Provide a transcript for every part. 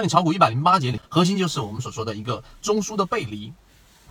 那你炒股一百零八节里，核心就是我们所说的一个中枢的背离，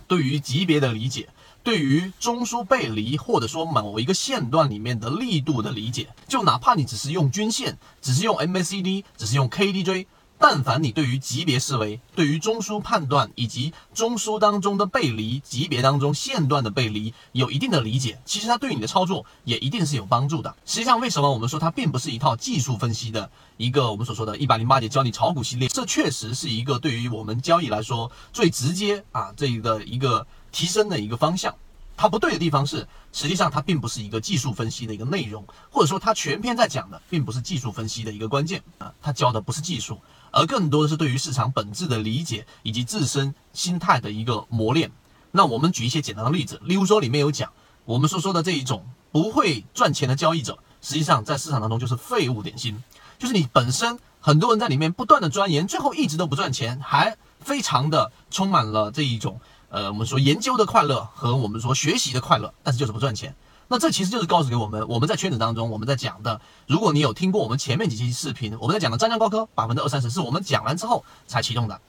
对于级别的理解，对于中枢背离或者说某一个线段里面的力度的理解，就哪怕你只是用均线，只是用 MACD，只是用 KDJ。但凡你对于级别思维、对于中枢判断以及中枢当中的背离、级别当中线段的背离有一定的理解，其实它对你的操作也一定是有帮助的。实际上，为什么我们说它并不是一套技术分析的一个我们所说的一百零八节教你炒股系列？这确实是一个对于我们交易来说最直接啊这个一个提升的一个方向。它不对的地方是，实际上它并不是一个技术分析的一个内容，或者说它全篇在讲的并不是技术分析的一个关键啊，它教的不是技术。而更多的是对于市场本质的理解以及自身心态的一个磨练。那我们举一些简单的例子，例如说里面有讲我们所说的这一种不会赚钱的交易者，实际上在市场当中就是废物点心，就是你本身很多人在里面不断的钻研，最后一直都不赚钱，还非常的充满了这一种呃我们说研究的快乐和我们说学习的快乐，但是就是不赚钱。那这其实就是告诉给我们，我们在圈子当中，我们在讲的，如果你有听过我们前面几期视频，我们在讲的湛江高科百分之二三十，是我们讲完之后才启动的。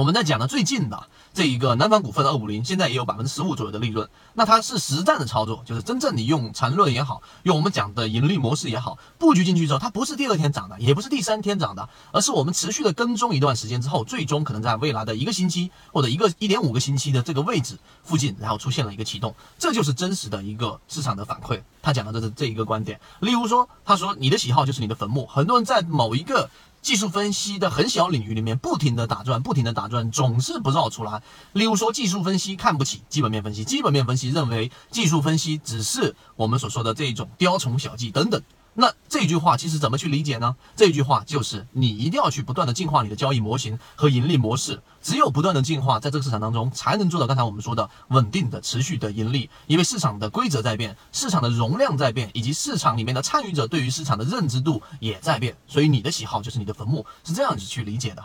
我们在讲的最近的这一个南方股份二五零，现在也有百分之十五左右的利润。那它是实战的操作，就是真正你用缠论也好，用我们讲的盈利模式也好，布局进去之后，它不是第二天涨的，也不是第三天涨的，而是我们持续的跟踪一段时间之后，最终可能在未来的一个星期或者一个一点五个星期的这个位置附近，然后出现了一个启动，这就是真实的一个市场的反馈。他讲的这是这一个观点。例如说，他说你的喜好就是你的坟墓，很多人在某一个。技术分析的很小领域里面，不停的打转，不停的打转，总是不绕出来。例如说，技术分析看不起基本面分析，基本面分析认为技术分析只是我们所说的这种雕虫小技等等。那这句话其实怎么去理解呢？这句话就是你一定要去不断的进化你的交易模型和盈利模式，只有不断的进化，在这个市场当中才能做到刚才我们说的稳定的、持续的盈利。因为市场的规则在变，市场的容量在变，以及市场里面的参与者对于市场的认知度也在变，所以你的喜好就是你的坟墓，是这样子去理解的。